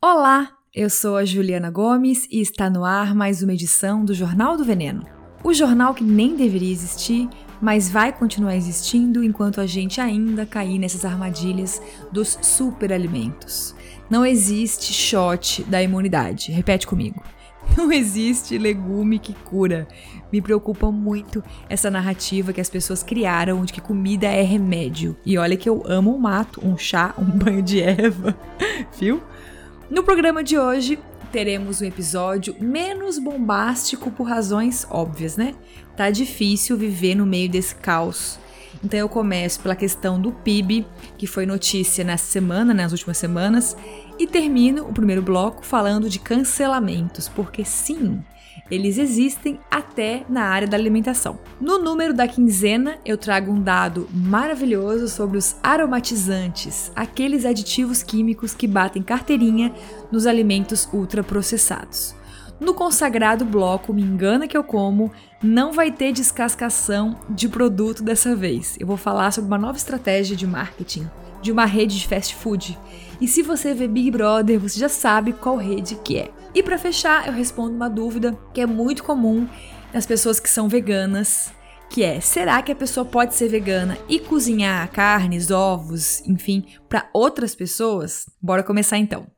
Olá, eu sou a Juliana Gomes e está no ar mais uma edição do Jornal do Veneno. O jornal que nem deveria existir, mas vai continuar existindo enquanto a gente ainda cair nessas armadilhas dos superalimentos. Não existe shot da imunidade. Repete comigo. Não existe legume que cura. Me preocupa muito essa narrativa que as pessoas criaram de que comida é remédio. E olha que eu amo um mato, um chá, um banho de erva, viu? No programa de hoje, teremos um episódio menos bombástico por razões óbvias, né? Tá difícil viver no meio desse caos. Então eu começo pela questão do PIB, que foi notícia nessa semana, nas últimas semanas, e termino o primeiro bloco falando de cancelamentos, porque sim, eles existem até na área da alimentação. No número da quinzena, eu trago um dado maravilhoso sobre os aromatizantes, aqueles aditivos químicos que batem carteirinha nos alimentos ultraprocessados. No consagrado bloco Me Engana Que Eu Como, não vai ter descascação de produto dessa vez. Eu vou falar sobre uma nova estratégia de marketing de uma rede de fast food. E se você vê Big Brother, você já sabe qual rede que é. E para fechar, eu respondo uma dúvida que é muito comum nas pessoas que são veganas, que é: será que a pessoa pode ser vegana e cozinhar carnes, ovos, enfim, para outras pessoas? Bora começar então.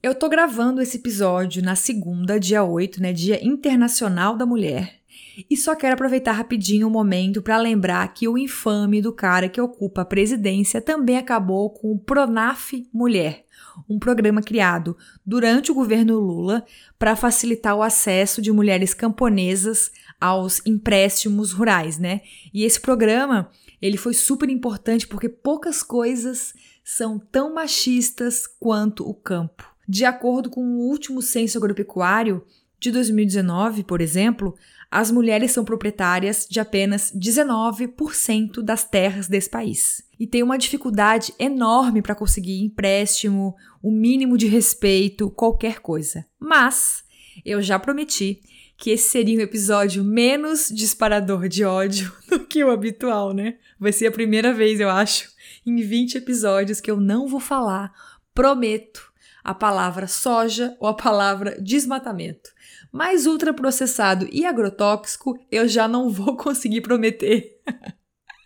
Eu tô gravando esse episódio na segunda, dia 8, né, Dia Internacional da Mulher. E só quero aproveitar rapidinho o um momento para lembrar que o infame do cara que ocupa a presidência também acabou com o Pronaf Mulher, um programa criado durante o governo Lula para facilitar o acesso de mulheres camponesas aos empréstimos rurais, né? E esse programa, ele foi super importante porque poucas coisas são tão machistas quanto o campo. De acordo com o último censo agropecuário de 2019, por exemplo, as mulheres são proprietárias de apenas 19% das terras desse país. E tem uma dificuldade enorme para conseguir empréstimo, o mínimo de respeito, qualquer coisa. Mas eu já prometi que esse seria um episódio menos disparador de ódio do que o habitual, né? Vai ser a primeira vez, eu acho, em 20 episódios que eu não vou falar, prometo, a palavra soja ou a palavra desmatamento. Mas ultraprocessado e agrotóxico eu já não vou conseguir prometer.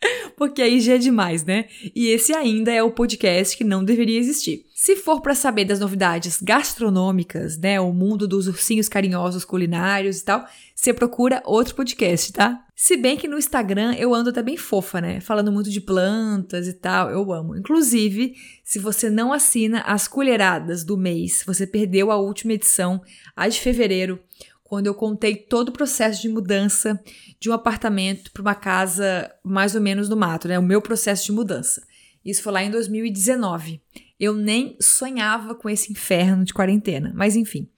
Porque aí já é demais, né? E esse ainda é o podcast que não deveria existir. Se for para saber das novidades gastronômicas, né, o mundo dos ursinhos carinhosos culinários e tal, você procura outro podcast, tá? Se bem que no Instagram eu ando até bem fofa, né? Falando muito de plantas e tal, eu amo. Inclusive, se você não assina as colheradas do mês, você perdeu a última edição, a de fevereiro, quando eu contei todo o processo de mudança de um apartamento para uma casa mais ou menos no mato, né? O meu processo de mudança. Isso foi lá em 2019. Eu nem sonhava com esse inferno de quarentena, mas enfim.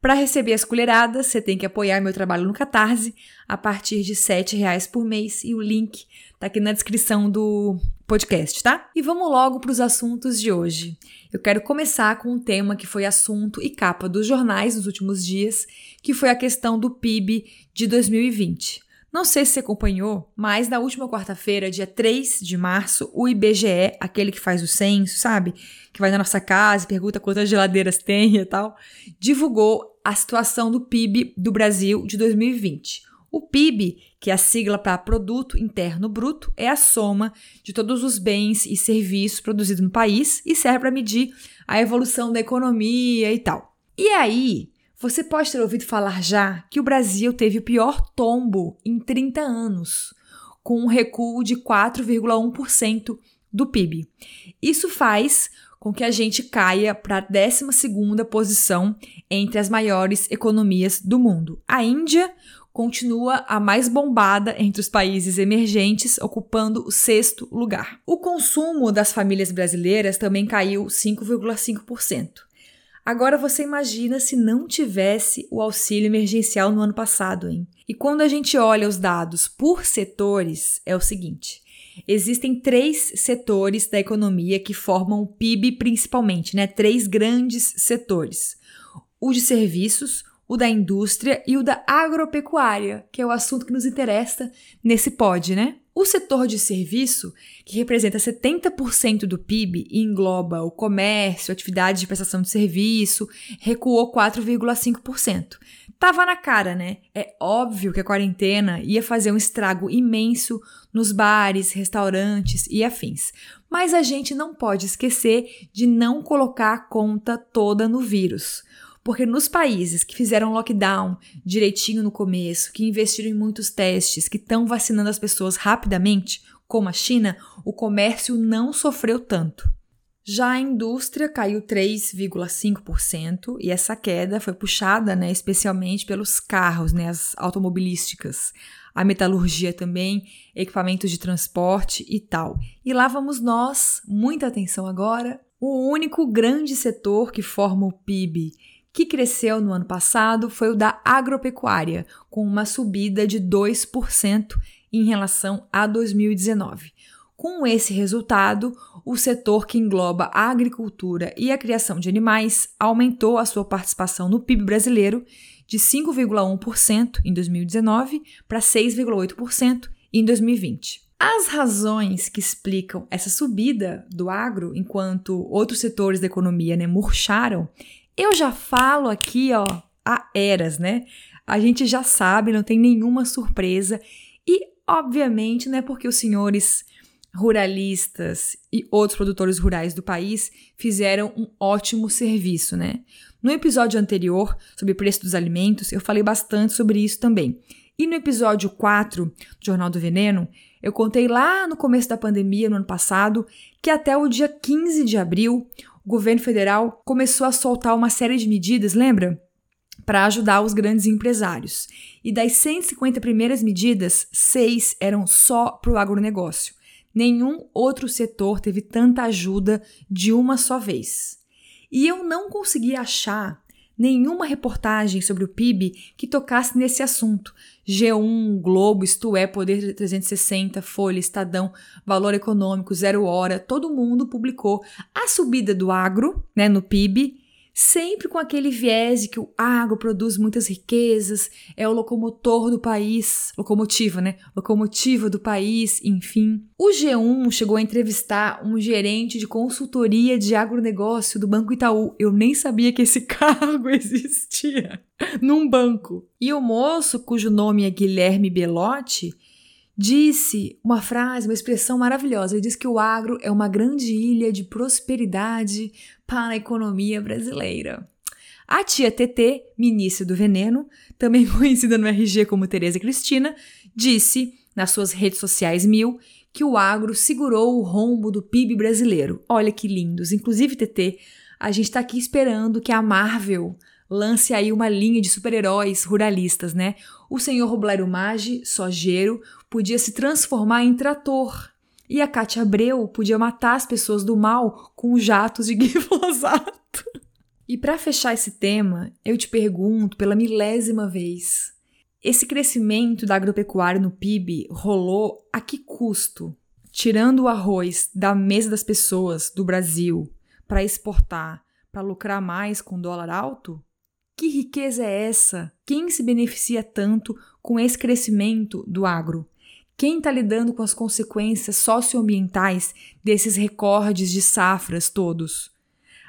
Para receber as colheradas, você tem que apoiar meu trabalho no Catarse a partir de R$ reais por mês e o link tá aqui na descrição do podcast, tá? E vamos logo para os assuntos de hoje. Eu quero começar com um tema que foi assunto e capa dos jornais nos últimos dias, que foi a questão do PIB de 2020. Não sei se você acompanhou, mas na última quarta-feira, dia 3 de março, o IBGE, aquele que faz o censo, sabe? Que vai na nossa casa e pergunta quantas geladeiras tem e tal, divulgou a situação do PIB do Brasil de 2020. O PIB, que é a sigla para Produto Interno Bruto, é a soma de todos os bens e serviços produzidos no país e serve para medir a evolução da economia e tal. E aí, você pode ter ouvido falar já que o Brasil teve o pior tombo em 30 anos, com um recuo de 4,1% do PIB. Isso faz com que a gente caia para a 12 posição entre as maiores economias do mundo. A Índia continua a mais bombada entre os países emergentes, ocupando o sexto lugar. O consumo das famílias brasileiras também caiu 5,5%. Agora você imagina se não tivesse o auxílio emergencial no ano passado, hein? E quando a gente olha os dados por setores, é o seguinte: existem três setores da economia que formam o PIB principalmente, né? Três grandes setores: o de serviços, o da indústria e o da agropecuária, que é o assunto que nos interessa nesse pod, né? O setor de serviço, que representa 70% do PIB e engloba o comércio, atividades de prestação de serviço, recuou 4,5%. Tava na cara, né? É óbvio que a quarentena ia fazer um estrago imenso nos bares, restaurantes e afins. Mas a gente não pode esquecer de não colocar a conta toda no vírus. Porque nos países que fizeram lockdown direitinho no começo, que investiram em muitos testes, que estão vacinando as pessoas rapidamente, como a China, o comércio não sofreu tanto. Já a indústria caiu 3,5% e essa queda foi puxada, né, especialmente pelos carros, né, as automobilísticas, a metalurgia também, equipamentos de transporte e tal. E lá vamos nós, muita atenção agora, o único grande setor que forma o PIB que cresceu no ano passado foi o da agropecuária, com uma subida de 2% em relação a 2019. Com esse resultado, o setor que engloba a agricultura e a criação de animais aumentou a sua participação no PIB brasileiro de 5,1% em 2019 para 6,8% em 2020. As razões que explicam essa subida do agro, enquanto outros setores da economia né, murcharam, eu já falo aqui, ó, há eras, né? A gente já sabe, não tem nenhuma surpresa. E, obviamente, não é porque os senhores ruralistas e outros produtores rurais do país fizeram um ótimo serviço, né? No episódio anterior, sobre preço dos alimentos, eu falei bastante sobre isso também. E no episódio 4 do Jornal do Veneno, eu contei lá no começo da pandemia, no ano passado, que até o dia 15 de abril, governo federal começou a soltar uma série de medidas, lembra? Para ajudar os grandes empresários. E das 150 primeiras medidas, seis eram só para o agronegócio. Nenhum outro setor teve tanta ajuda de uma só vez. E eu não consegui achar nenhuma reportagem sobre o PIB que tocasse nesse assunto. G1, Globo, Isto É, Poder 360, Folha, Estadão, Valor Econômico, Zero Hora, todo mundo publicou a subida do agro né, no PIB sempre com aquele viés de que o agro produz muitas riquezas, é o locomotor do país, locomotiva, né? Locomotiva do país, enfim. O G1 chegou a entrevistar um gerente de consultoria de agronegócio do Banco Itaú. Eu nem sabia que esse cargo existia num banco. E o moço, cujo nome é Guilherme Belotti, disse uma frase, uma expressão maravilhosa. Ele disse que o agro é uma grande ilha de prosperidade para a economia brasileira. A tia TT, ministra do veneno, também conhecida no RG como Tereza Cristina, disse nas suas redes sociais mil que o agro segurou o rombo do PIB brasileiro. Olha que lindos. Inclusive, TT, a gente está aqui esperando que a Marvel lance aí uma linha de super-heróis ruralistas, né? O senhor Robleiro Maggi, sojeiro, podia se transformar em trator. E a Cátia Abreu podia matar as pessoas do mal com jatos de glifosato. E para fechar esse tema, eu te pergunto pela milésima vez: esse crescimento da agropecuária no PIB rolou a que custo? Tirando o arroz da mesa das pessoas do Brasil para exportar, para lucrar mais com dólar alto? Que riqueza é essa? Quem se beneficia tanto com esse crescimento do agro? Quem está lidando com as consequências socioambientais desses recordes de safras todos?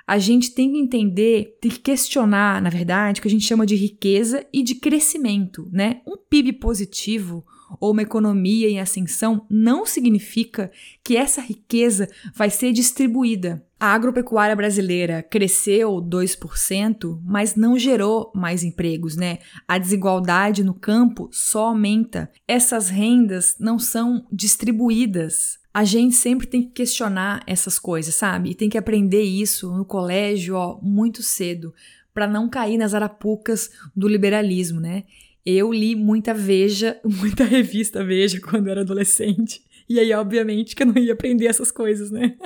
A gente tem que entender, tem que questionar, na verdade, o que a gente chama de riqueza e de crescimento, né? Um PIB positivo ou uma economia em ascensão não significa que essa riqueza vai ser distribuída. A agropecuária brasileira cresceu 2%, mas não gerou mais empregos, né? A desigualdade no campo só aumenta. Essas rendas não são distribuídas. A gente sempre tem que questionar essas coisas, sabe? E tem que aprender isso no colégio, ó, muito cedo, para não cair nas arapucas do liberalismo, né? Eu li muita Veja, muita revista Veja quando era adolescente. E aí, obviamente, que eu não ia aprender essas coisas, né?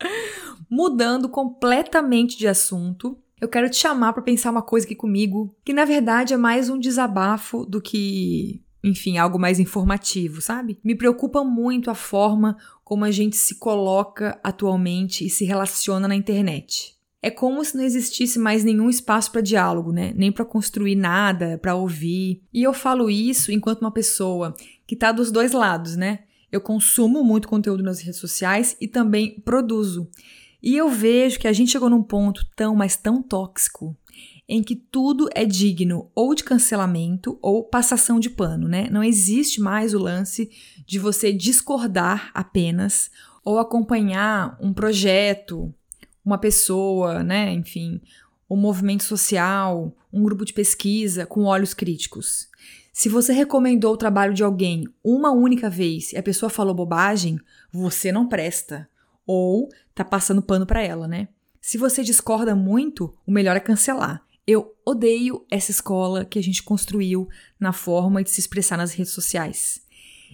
Mudando completamente de assunto, eu quero te chamar para pensar uma coisa aqui comigo, que na verdade é mais um desabafo do que, enfim, algo mais informativo, sabe? Me preocupa muito a forma como a gente se coloca atualmente e se relaciona na internet. É como se não existisse mais nenhum espaço para diálogo, né? Nem para construir nada, para ouvir. E eu falo isso enquanto uma pessoa que está dos dois lados, né? Eu consumo muito conteúdo nas redes sociais e também produzo. E eu vejo que a gente chegou num ponto tão, mas tão tóxico, em que tudo é digno ou de cancelamento ou passação de pano, né? Não existe mais o lance de você discordar apenas ou acompanhar um projeto, uma pessoa, né? Enfim, um movimento social, um grupo de pesquisa com olhos críticos. Se você recomendou o trabalho de alguém uma única vez e a pessoa falou bobagem, você não presta ou tá passando pano para ela, né? Se você discorda muito, o melhor é cancelar. Eu odeio essa escola que a gente construiu na forma de se expressar nas redes sociais.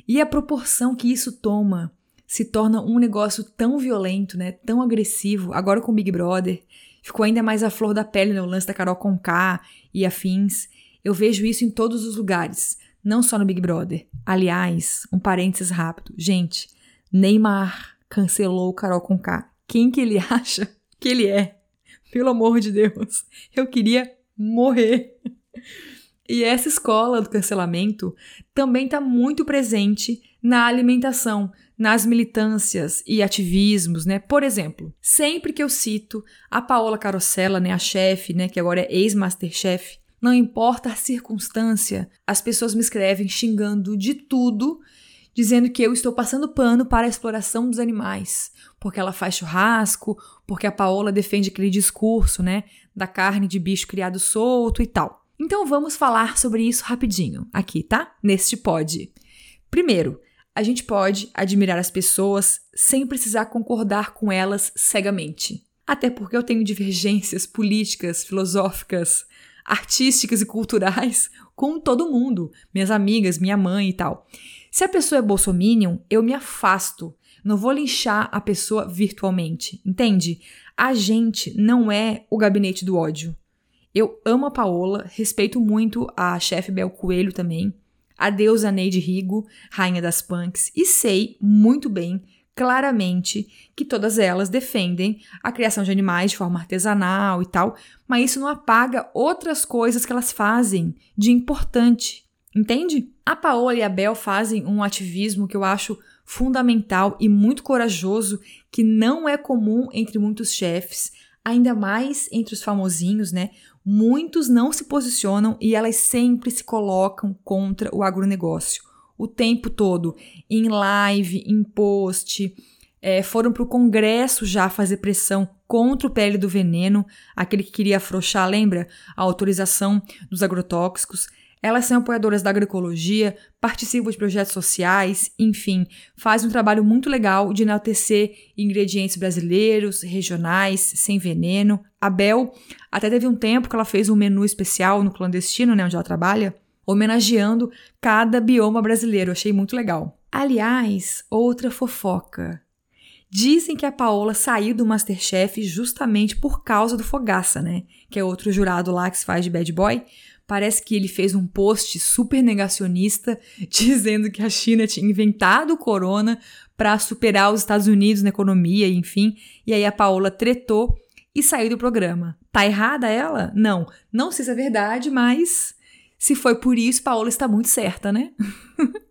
E a proporção que isso toma se torna um negócio tão violento, né? Tão agressivo. Agora com o Big Brother, ficou ainda mais a flor da pele no lance da Carol Conká e afins. Eu vejo isso em todos os lugares, não só no Big Brother. Aliás, um parênteses rápido. Gente, Neymar cancelou o Carol Conká. Quem que ele acha que ele é? Pelo amor de Deus, eu queria morrer. E essa escola do cancelamento também está muito presente na alimentação, nas militâncias e ativismos, né? Por exemplo, sempre que eu cito a Paola Carosella, né, a chefe, né, que agora é ex-masterchef, não importa a circunstância, as pessoas me escrevem xingando de tudo dizendo que eu estou passando pano para a exploração dos animais, porque ela faz churrasco, porque a Paola defende aquele discurso, né, da carne de bicho criado solto e tal. Então vamos falar sobre isso rapidinho aqui, tá? Neste pod. Primeiro, a gente pode admirar as pessoas sem precisar concordar com elas cegamente. Até porque eu tenho divergências políticas, filosóficas, artísticas e culturais com todo mundo, minhas amigas, minha mãe e tal. Se a pessoa é bolsominion, eu me afasto. Não vou linchar a pessoa virtualmente, entende? A gente não é o gabinete do ódio. Eu amo a Paola, respeito muito a chefe Bel Coelho também, a deusa Neide Rigo, rainha das punks, e sei muito bem, claramente, que todas elas defendem a criação de animais de forma artesanal e tal, mas isso não apaga outras coisas que elas fazem de importante. Entende? A Paola e a Bel fazem um ativismo que eu acho fundamental e muito corajoso, que não é comum entre muitos chefes, ainda mais entre os famosinhos, né? Muitos não se posicionam e elas sempre se colocam contra o agronegócio. O tempo todo, em live, em post, é, foram para o Congresso já fazer pressão contra o pele do veneno, aquele que queria afrouxar, lembra? A autorização dos agrotóxicos. Elas são apoiadoras da agroecologia, participam de projetos sociais, enfim, fazem um trabalho muito legal de enaltecer ingredientes brasileiros, regionais, sem veneno. A Bel até teve um tempo que ela fez um menu especial no clandestino, né, onde ela trabalha, homenageando cada bioma brasileiro. achei muito legal. Aliás, outra fofoca. Dizem que a Paola saiu do Masterchef justamente por causa do Fogaça, né? Que é outro jurado lá que se faz de bad boy. Parece que ele fez um post super negacionista dizendo que a China tinha inventado o corona para superar os Estados Unidos na economia, enfim. E aí a Paola tretou e saiu do programa. Tá errada ela? Não. Não sei se é verdade, mas se foi por isso, Paola está muito certa, né?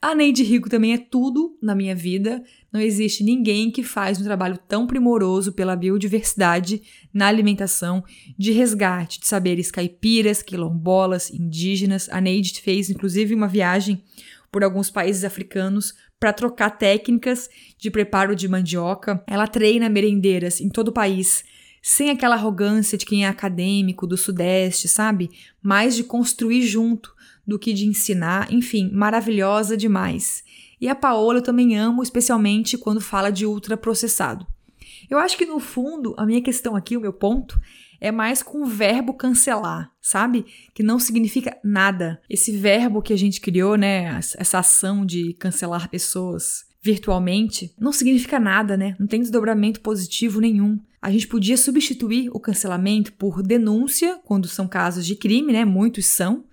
A Neide Rico também é tudo na minha vida. Não existe ninguém que faz um trabalho tão primoroso pela biodiversidade na alimentação, de resgate de saberes caipiras, quilombolas, indígenas. A Neide fez inclusive uma viagem por alguns países africanos para trocar técnicas de preparo de mandioca. Ela treina merendeiras em todo o país, sem aquela arrogância de quem é acadêmico do Sudeste, sabe? Mais de construir junto do que de ensinar, enfim, maravilhosa demais. E a Paola eu também amo, especialmente quando fala de ultraprocessado. Eu acho que no fundo, a minha questão aqui, o meu ponto, é mais com o verbo cancelar, sabe? Que não significa nada. Esse verbo que a gente criou, né? Essa ação de cancelar pessoas virtualmente, não significa nada, né? Não tem desdobramento positivo nenhum. A gente podia substituir o cancelamento por denúncia, quando são casos de crime, né? Muitos são,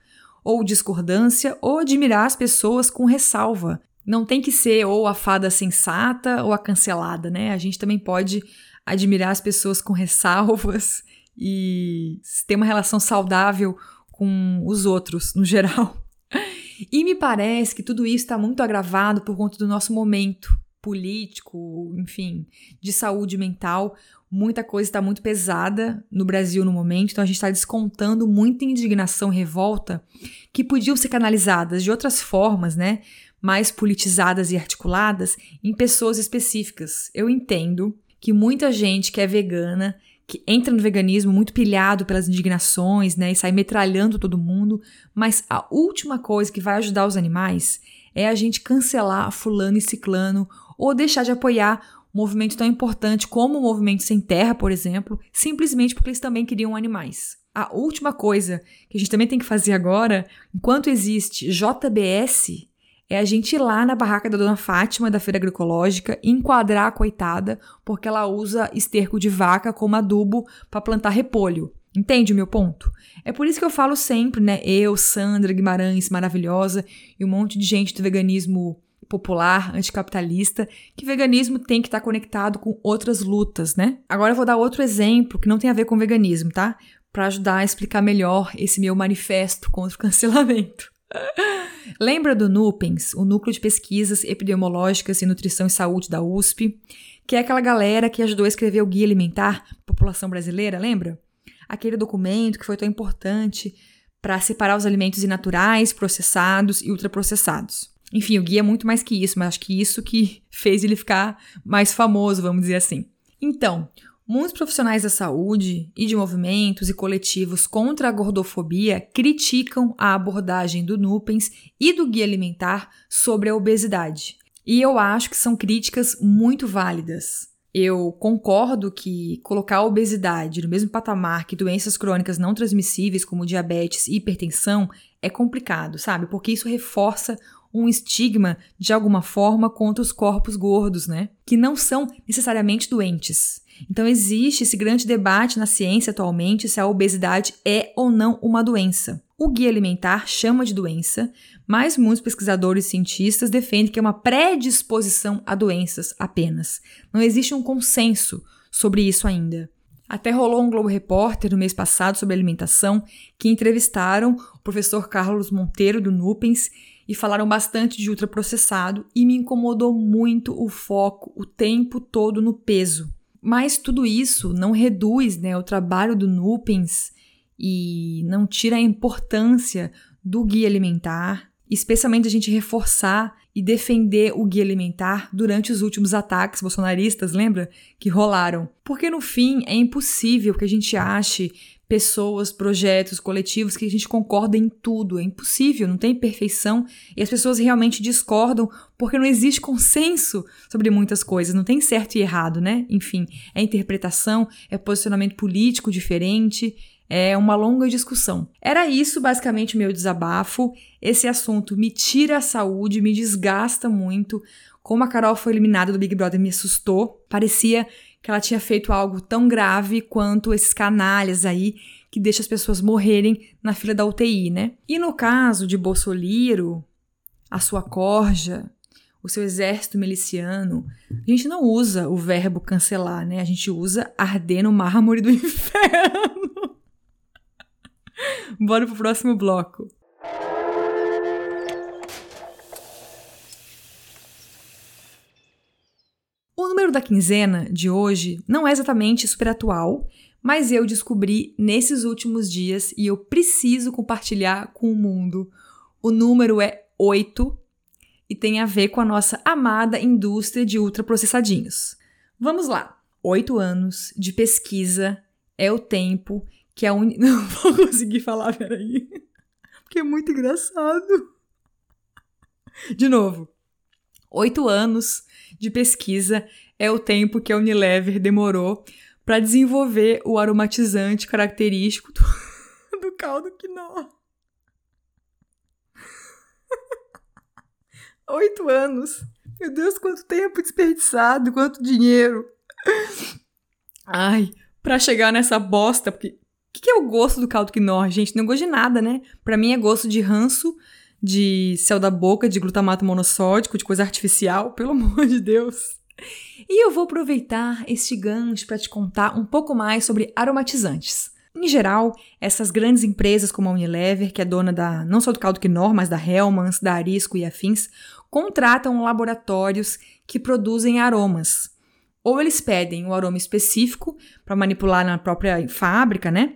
ou discordância, ou admirar as pessoas com ressalva. Não tem que ser ou a fada sensata ou a cancelada, né? A gente também pode admirar as pessoas com ressalvas e ter uma relação saudável com os outros, no geral. E me parece que tudo isso está muito agravado por conta do nosso momento político, enfim, de saúde mental. Muita coisa está muito pesada no Brasil no momento, então a gente está descontando muita indignação, revolta, que podiam ser canalizadas de outras formas, né? Mais politizadas e articuladas em pessoas específicas. Eu entendo que muita gente que é vegana que entra no veganismo muito pilhado pelas indignações, né, e sai metralhando todo mundo, mas a última coisa que vai ajudar os animais é a gente cancelar fulano e ciclano ou deixar de apoiar um movimento tão importante como o movimento sem terra, por exemplo, simplesmente porque eles também queriam animais. A última coisa que a gente também tem que fazer agora, enquanto existe JBS, é a gente ir lá na barraca da dona Fátima da feira agroecológica enquadrar a coitada porque ela usa esterco de vaca como adubo para plantar repolho. Entende o meu ponto? É por isso que eu falo sempre, né? Eu, Sandra Guimarães, maravilhosa, e um monte de gente do veganismo popular, anticapitalista, que veganismo tem que estar tá conectado com outras lutas, né? Agora eu vou dar outro exemplo que não tem a ver com veganismo, tá? Para ajudar a explicar melhor esse meu manifesto contra o cancelamento. Lembra do NUPENS, o Núcleo de Pesquisas Epidemiológicas em Nutrição e Saúde da USP, que é aquela galera que ajudou a escrever o Guia Alimentar População Brasileira, lembra? Aquele documento que foi tão importante para separar os alimentos inaturais, processados e ultraprocessados. Enfim, o guia é muito mais que isso, mas acho que isso que fez ele ficar mais famoso, vamos dizer assim. Então, Muitos profissionais da saúde e de movimentos e coletivos contra a gordofobia criticam a abordagem do Nupens e do Guia Alimentar sobre a obesidade. E eu acho que são críticas muito válidas. Eu concordo que colocar a obesidade no mesmo patamar que doenças crônicas não transmissíveis como diabetes e hipertensão é complicado, sabe? Porque isso reforça um estigma de alguma forma contra os corpos gordos, né? Que não são necessariamente doentes. Então existe esse grande debate na ciência atualmente se a obesidade é ou não uma doença. O guia alimentar chama de doença, mas muitos pesquisadores e cientistas defendem que é uma predisposição a doenças apenas. Não existe um consenso sobre isso ainda. Até rolou um Globo Repórter no mês passado sobre alimentação que entrevistaram o professor Carlos Monteiro do Nupens e falaram bastante de ultraprocessado e me incomodou muito o foco o tempo todo no peso. Mas tudo isso não reduz né, o trabalho do Nupens e não tira a importância do guia alimentar, especialmente a gente reforçar e defender o guia alimentar durante os últimos ataques bolsonaristas, lembra? Que rolaram. Porque no fim é impossível que a gente ache pessoas, projetos, coletivos que a gente concorda em tudo. É impossível, não tem perfeição e as pessoas realmente discordam porque não existe consenso sobre muitas coisas, não tem certo e errado, né? Enfim, é interpretação, é posicionamento político diferente, é uma longa discussão. Era isso basicamente o meu desabafo. Esse assunto me tira a saúde, me desgasta muito. Como a Carol foi eliminada do Big Brother me assustou. Parecia que ela tinha feito algo tão grave quanto esses canalhas aí que deixam as pessoas morrerem na fila da UTI, né? E no caso de Bolsoliro, a sua corja, o seu exército miliciano, a gente não usa o verbo cancelar, né? A gente usa arder no mármore do inferno. Bora pro próximo bloco. Número da quinzena de hoje não é exatamente super atual, mas eu descobri nesses últimos dias e eu preciso compartilhar com o mundo. O número é 8 e tem a ver com a nossa amada indústria de ultraprocessadinhos. Vamos lá. Oito anos de pesquisa é o tempo que a Uni... Não vou conseguir falar, peraí. Porque é muito engraçado. De novo. Oito anos de pesquisa é o tempo que a Unilever demorou para desenvolver o aromatizante característico do, do caldo quinoa. Oito anos. Meu Deus, quanto tempo desperdiçado, quanto dinheiro. Ai, para chegar nessa bosta, porque o que, que, é o gosto do caldo quinoa, gente? Não gosto de nada, né? Para mim é gosto de ranço, de céu da boca, de glutamato monossódico, de coisa artificial, pelo amor de Deus. E eu vou aproveitar este gancho para te contar um pouco mais sobre aromatizantes. Em geral, essas grandes empresas como a Unilever, que é dona da não só do caldo quinoa, mas da Hellmann's, da Arisco e afins, contratam laboratórios que produzem aromas. Ou eles pedem um aroma específico para manipular na própria fábrica, né?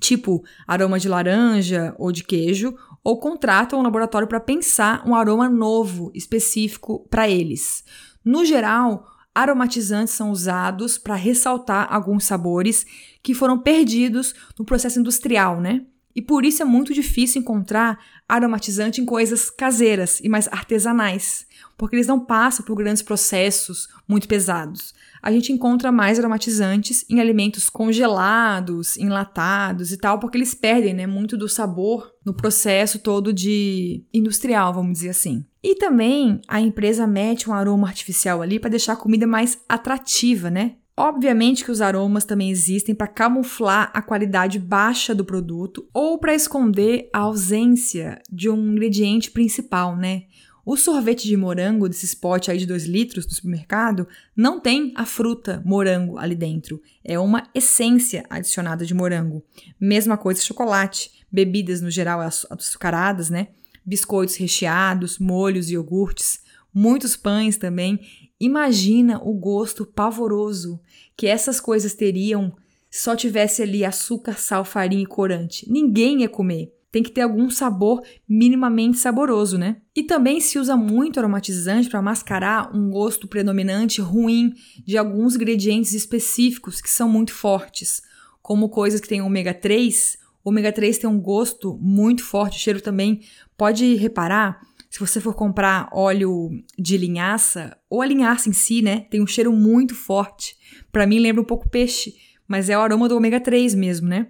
Tipo aroma de laranja ou de queijo, ou contratam um laboratório para pensar um aroma novo, específico para eles. No geral, aromatizantes são usados para ressaltar alguns sabores que foram perdidos no processo industrial, né? E por isso é muito difícil encontrar aromatizante em coisas caseiras e mais artesanais, porque eles não passam por grandes processos muito pesados. A gente encontra mais aromatizantes em alimentos congelados, enlatados e tal, porque eles perdem né, muito do sabor no processo todo de industrial, vamos dizer assim. E também a empresa mete um aroma artificial ali para deixar a comida mais atrativa, né? Obviamente que os aromas também existem para camuflar a qualidade baixa do produto ou para esconder a ausência de um ingrediente principal, né? O sorvete de morango desse pote aí de 2 litros do supermercado não tem a fruta morango ali dentro. É uma essência adicionada de morango. Mesma coisa chocolate, bebidas no geral açucaradas, né? Biscoitos recheados, molhos e iogurtes, muitos pães também Imagina o gosto pavoroso que essas coisas teriam se só tivesse ali açúcar, sal, farinha e corante. Ninguém ia comer. Tem que ter algum sabor minimamente saboroso, né? E também se usa muito aromatizante para mascarar um gosto predominante ruim de alguns ingredientes específicos que são muito fortes, como coisas que têm ômega 3. O ômega 3 tem um gosto muito forte, o cheiro também. Pode reparar se você for comprar óleo de linhaça, ou a linhaça em si, né, tem um cheiro muito forte. Para mim lembra um pouco peixe, mas é o aroma do ômega 3 mesmo, né?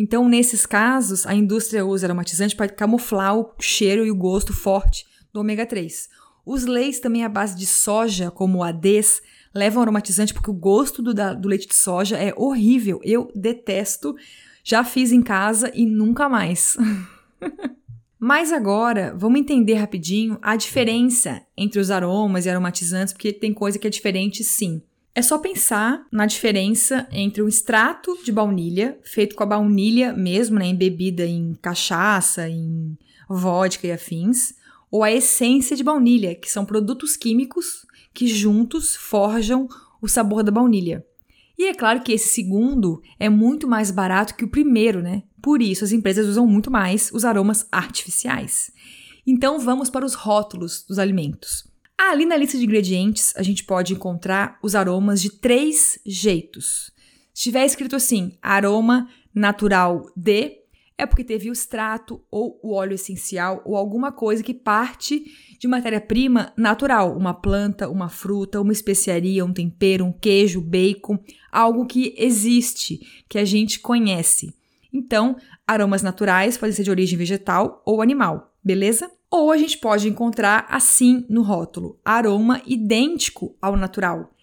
Então, nesses casos, a indústria usa aromatizante para camuflar o cheiro e o gosto forte do ômega 3. Os leis também à base de soja, como o ADES, levam aromatizante porque o gosto do, da, do leite de soja é horrível. Eu detesto. Já fiz em casa e nunca mais. Mas agora, vamos entender rapidinho a diferença entre os aromas e aromatizantes, porque tem coisa que é diferente sim. É só pensar na diferença entre um extrato de baunilha, feito com a baunilha mesmo, né, embebida em cachaça, em vodka e afins, ou a essência de baunilha, que são produtos químicos que juntos forjam o sabor da baunilha. E é claro que esse segundo é muito mais barato que o primeiro, né? Por isso as empresas usam muito mais os aromas artificiais. Então vamos para os rótulos dos alimentos. Ali na lista de ingredientes a gente pode encontrar os aromas de três jeitos. Se tiver escrito assim, aroma natural de, é porque teve o extrato ou o óleo essencial ou alguma coisa que parte de matéria-prima natural, uma planta, uma fruta, uma especiaria, um tempero, um queijo, bacon, algo que existe, que a gente conhece. Então, aromas naturais podem ser de origem vegetal ou animal, beleza? Ou a gente pode encontrar assim no rótulo: aroma idêntico ao natural.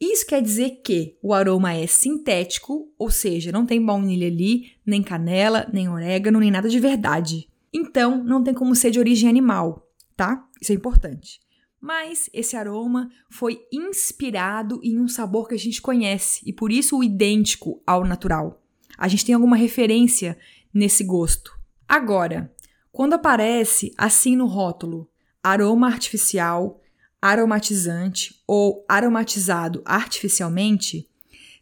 Isso quer dizer que o aroma é sintético, ou seja, não tem baunilha ali, nem canela, nem orégano, nem nada de verdade. Então, não tem como ser de origem animal, tá? Isso é importante. Mas esse aroma foi inspirado em um sabor que a gente conhece e por isso o idêntico ao natural. A gente tem alguma referência nesse gosto. Agora, quando aparece assim no rótulo aroma artificial, aromatizante ou aromatizado artificialmente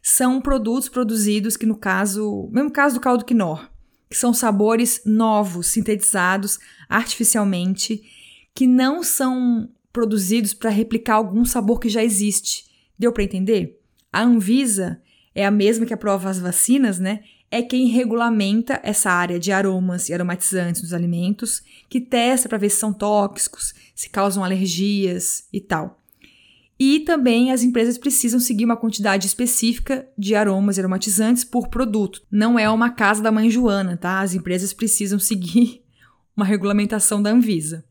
são produtos produzidos que no caso, mesmo caso do caldo quinor, que são sabores novos, sintetizados artificialmente, que não são produzidos para replicar algum sabor que já existe. Deu para entender? A Anvisa é a mesma que aprova as vacinas, né? É quem regulamenta essa área de aromas e aromatizantes nos alimentos, que testa para ver se são tóxicos, se causam alergias e tal. E também as empresas precisam seguir uma quantidade específica de aromas e aromatizantes por produto. Não é uma casa da mãe Joana, tá? As empresas precisam seguir uma regulamentação da Anvisa.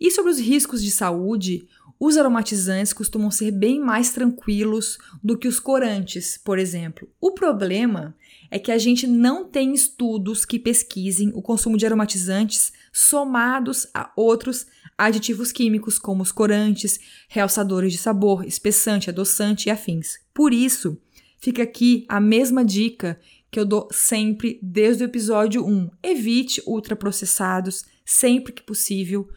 E sobre os riscos de saúde, os aromatizantes costumam ser bem mais tranquilos do que os corantes, por exemplo. O problema é que a gente não tem estudos que pesquisem o consumo de aromatizantes somados a outros aditivos químicos como os corantes, realçadores de sabor, espessante, adoçante e afins. Por isso, fica aqui a mesma dica que eu dou sempre desde o episódio 1. Evite ultraprocessados sempre que possível,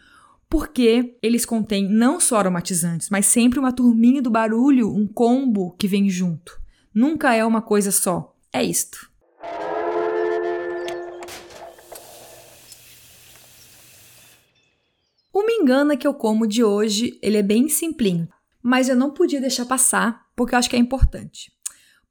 porque eles contêm não só aromatizantes, mas sempre uma turminha do barulho, um combo que vem junto. Nunca é uma coisa só. É isto. O me engana que eu como de hoje, ele é bem simplinho, mas eu não podia deixar passar porque eu acho que é importante.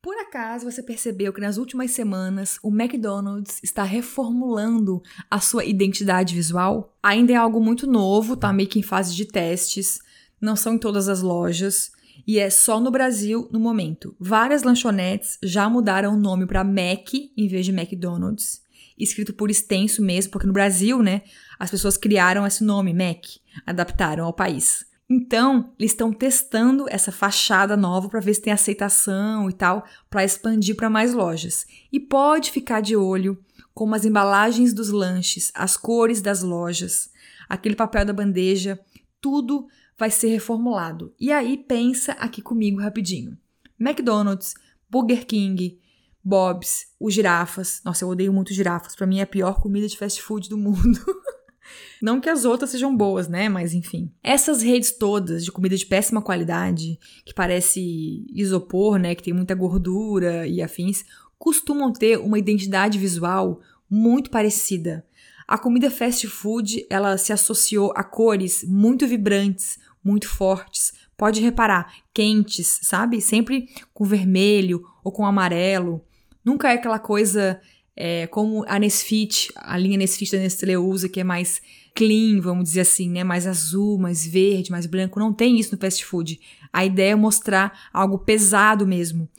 Por acaso você percebeu que nas últimas semanas o McDonald's está reformulando a sua identidade visual? Ainda é algo muito novo, tá meio que em fase de testes, não são em todas as lojas e é só no Brasil no momento. Várias lanchonetes já mudaram o nome para Mac em vez de McDonald's escrito por extenso mesmo, porque no Brasil, né, as pessoas criaram esse nome, Mac, adaptaram ao país. Então, eles estão testando essa fachada nova para ver se tem aceitação e tal, para expandir para mais lojas. E pode ficar de olho como as embalagens dos lanches, as cores das lojas, aquele papel da bandeja, tudo vai ser reformulado. E aí pensa aqui comigo rapidinho. McDonald's, Burger King, Bob's, os girafas. Nossa, eu odeio muito girafas. Para mim é a pior comida de fast food do mundo. Não que as outras sejam boas, né? Mas enfim. Essas redes todas de comida de péssima qualidade, que parece isopor, né? Que tem muita gordura e afins, costumam ter uma identidade visual muito parecida. A comida fast food, ela se associou a cores muito vibrantes, muito fortes. Pode reparar, quentes, sabe? Sempre com vermelho ou com amarelo. Nunca é aquela coisa é, como a Nesfit, a linha Nesfit da Nestlé usa, que é mais clean, vamos dizer assim, né? Mais azul, mais verde, mais branco. Não tem isso no fast food. A ideia é mostrar algo pesado mesmo.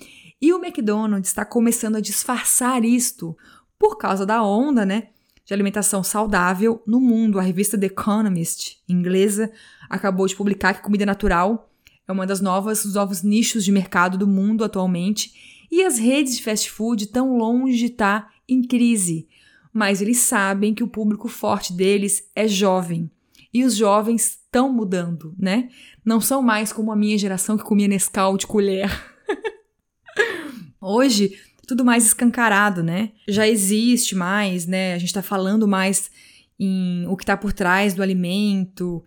E o McDonald's está começando a disfarçar isto por causa da onda, né? De alimentação saudável no mundo. A revista The Economist, inglesa, acabou de publicar que comida natural é uma das novas, dos novos nichos de mercado do mundo atualmente e as redes de fast food estão longe tá em crise, mas eles sabem que o público forte deles é jovem. E os jovens estão mudando, né? Não são mais como a minha geração que comia Nescau de colher. Hoje, tudo mais escancarado, né? Já existe mais, né? A gente está falando mais em o que está por trás do alimento,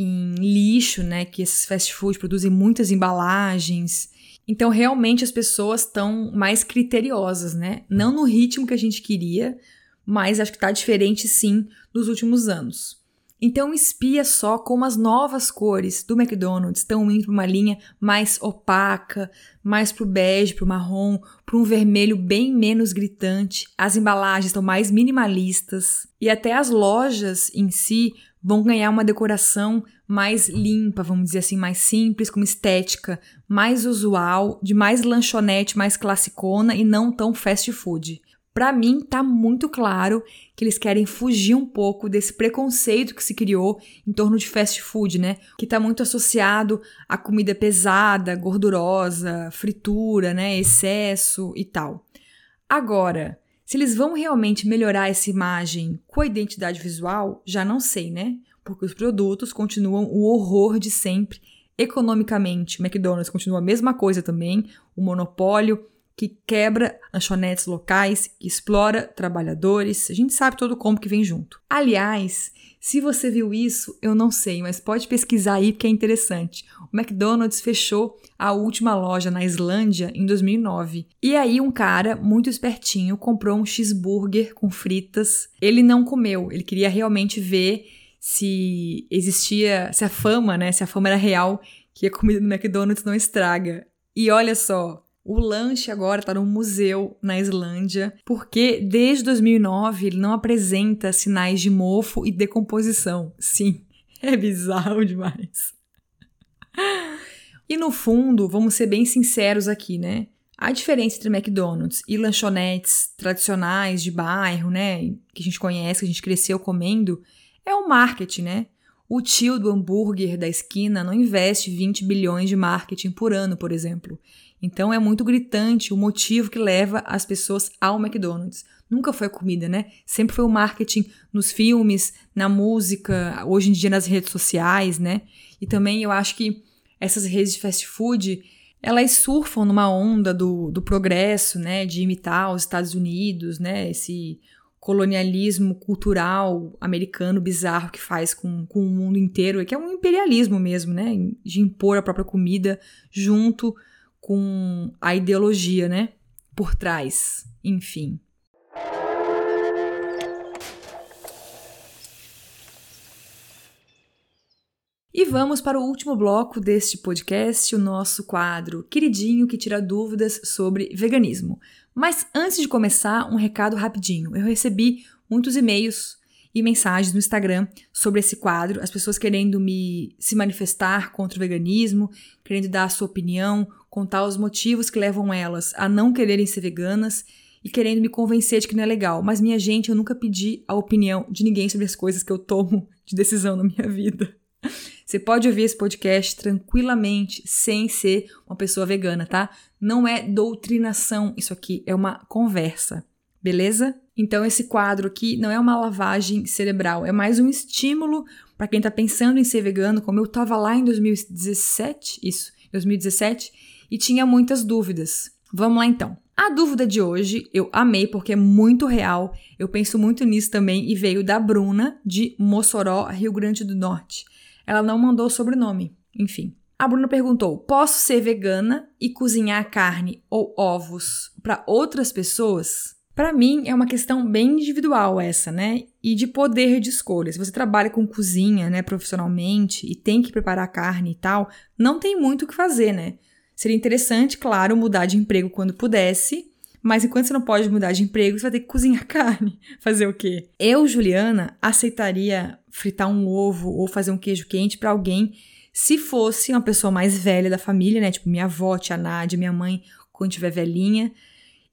em lixo, né? Que esses fast food produzem muitas embalagens. Então, realmente, as pessoas estão mais criteriosas, né? Não no ritmo que a gente queria, mas acho que está diferente sim nos últimos anos. Então, espia só como as novas cores do McDonald's estão indo para uma linha mais opaca, mais para o bege, para o marrom, para um vermelho bem menos gritante. As embalagens estão mais minimalistas e até as lojas em si vão ganhar uma decoração mais limpa, vamos dizer assim, mais simples, com estética mais usual, de mais lanchonete, mais classicona e não tão fast food. Para mim, tá muito claro que eles querem fugir um pouco desse preconceito que se criou em torno de fast food, né? Que tá muito associado à comida pesada, gordurosa, fritura, né? Excesso e tal. Agora, se eles vão realmente melhorar essa imagem com a identidade visual, já não sei, né? Porque os produtos continuam o horror de sempre. Economicamente, McDonald's continua a mesma coisa também, o monopólio que quebra lanchonetes locais, que explora trabalhadores. A gente sabe todo o combo que vem junto. Aliás, se você viu isso, eu não sei, mas pode pesquisar aí porque é interessante. O McDonald's fechou a última loja na Islândia em 2009. E aí um cara muito espertinho comprou um cheeseburger com fritas. Ele não comeu, ele queria realmente ver se existia, se a fama, né, se a fama era real, que a comida do McDonald's não estraga. E olha só, o lanche agora está no museu na Islândia, porque desde 2009 ele não apresenta sinais de mofo e decomposição. Sim, é bizarro demais. E no fundo, vamos ser bem sinceros aqui, né? A diferença entre McDonald's e lanchonetes tradicionais de bairro, né, que a gente conhece, que a gente cresceu comendo, é o marketing, né? O tio do hambúrguer da esquina não investe 20 bilhões de marketing por ano, por exemplo. Então é muito gritante o motivo que leva as pessoas ao McDonald's. Nunca foi a comida, né? Sempre foi o marketing nos filmes, na música, hoje em dia nas redes sociais, né? E também eu acho que essas redes de fast food, elas surfam numa onda do, do progresso, né? De imitar os Estados Unidos, né? Esse colonialismo cultural americano bizarro que faz com, com o mundo inteiro, que é um imperialismo mesmo, né? De impor a própria comida junto com a ideologia, né? Por trás, enfim. E vamos para o último bloco deste podcast, o nosso quadro queridinho que tira dúvidas sobre veganismo. Mas antes de começar, um recado rapidinho. Eu recebi muitos e-mails e mensagens no Instagram sobre esse quadro, as pessoas querendo me se manifestar contra o veganismo, querendo dar a sua opinião, contar os motivos que levam elas a não quererem ser veganas e querendo me convencer de que não é legal. Mas minha gente, eu nunca pedi a opinião de ninguém sobre as coisas que eu tomo de decisão na minha vida. Você pode ouvir esse podcast tranquilamente, sem ser uma pessoa vegana, tá? Não é doutrinação isso aqui, é uma conversa, beleza? Então, esse quadro aqui não é uma lavagem cerebral, é mais um estímulo para quem tá pensando em ser vegano, como eu tava lá em 2017, isso, 2017, e tinha muitas dúvidas. Vamos lá então. A dúvida de hoje eu amei porque é muito real. Eu penso muito nisso também e veio da Bruna de Mossoró, Rio Grande do Norte. Ela não mandou sobrenome, enfim. A Bruna perguntou: posso ser vegana e cozinhar carne ou ovos para outras pessoas? Para mim é uma questão bem individual essa, né? E de poder de escolha. Se você trabalha com cozinha, né, profissionalmente e tem que preparar carne e tal, não tem muito o que fazer, né? Seria interessante, claro, mudar de emprego quando pudesse, mas enquanto você não pode mudar de emprego, você vai ter que cozinhar carne. Fazer o quê? Eu, Juliana, aceitaria fritar um ovo ou fazer um queijo quente para alguém se fosse uma pessoa mais velha da família, né? Tipo minha avó, tia Nádia, minha mãe, quando tiver velhinha.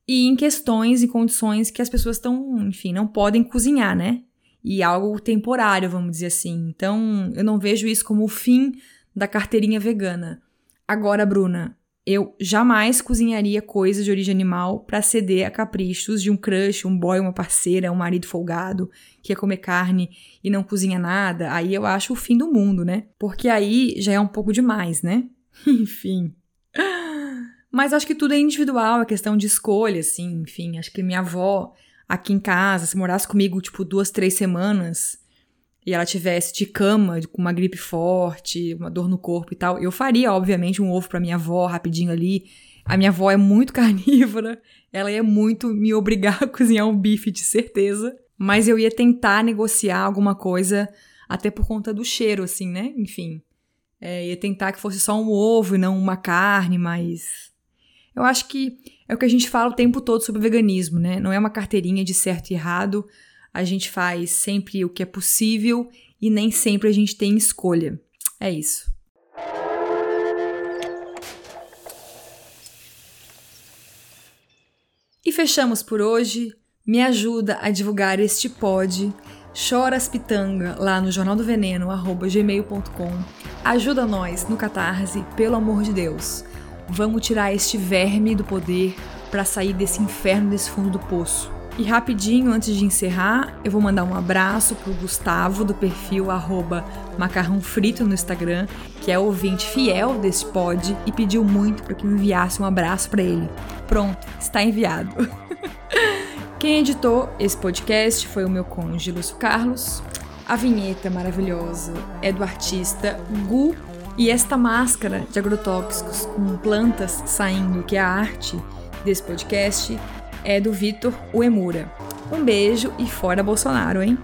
E em questões e condições que as pessoas estão, enfim, não podem cozinhar, né? E algo temporário, vamos dizer assim. Então, eu não vejo isso como o fim da carteirinha vegana. Agora, Bruna, eu jamais cozinharia coisas de origem animal para ceder a caprichos de um crush, um boy, uma parceira, um marido folgado que quer comer carne e não cozinha nada. Aí eu acho o fim do mundo, né? Porque aí já é um pouco demais, né? enfim. Mas acho que tudo é individual, é questão de escolha, assim, enfim. Acho que minha avó aqui em casa, se morasse comigo, tipo, duas, três semanas, e ela tivesse de cama, com uma gripe forte, uma dor no corpo e tal, eu faria, obviamente, um ovo para minha avó rapidinho ali. A minha avó é muito carnívora, ela ia muito me obrigar a cozinhar um bife, de certeza. Mas eu ia tentar negociar alguma coisa, até por conta do cheiro, assim, né? Enfim. É, ia tentar que fosse só um ovo e não uma carne, mas. Eu acho que é o que a gente fala o tempo todo sobre veganismo, né? Não é uma carteirinha de certo e errado a gente faz sempre o que é possível e nem sempre a gente tem escolha. É isso. E fechamos por hoje. Me ajuda a divulgar este pod. Chora as pitanga lá no Jornal do Veneno, gmail.com. Ajuda nós no Catarse, pelo amor de Deus. Vamos tirar este verme do poder para sair desse inferno, desse fundo do poço. E rapidinho, antes de encerrar, eu vou mandar um abraço pro Gustavo, do perfil arroba macarrão frito no Instagram, que é ouvinte fiel desse pod e pediu muito para que eu enviasse um abraço para ele. Pronto, está enviado. Quem editou esse podcast foi o meu cônjuge Lúcio Carlos. A vinheta maravilhosa é do artista Gu e esta máscara de agrotóxicos com plantas saindo, que é a arte desse podcast, é do Vitor Uemura. Um beijo e fora Bolsonaro, hein?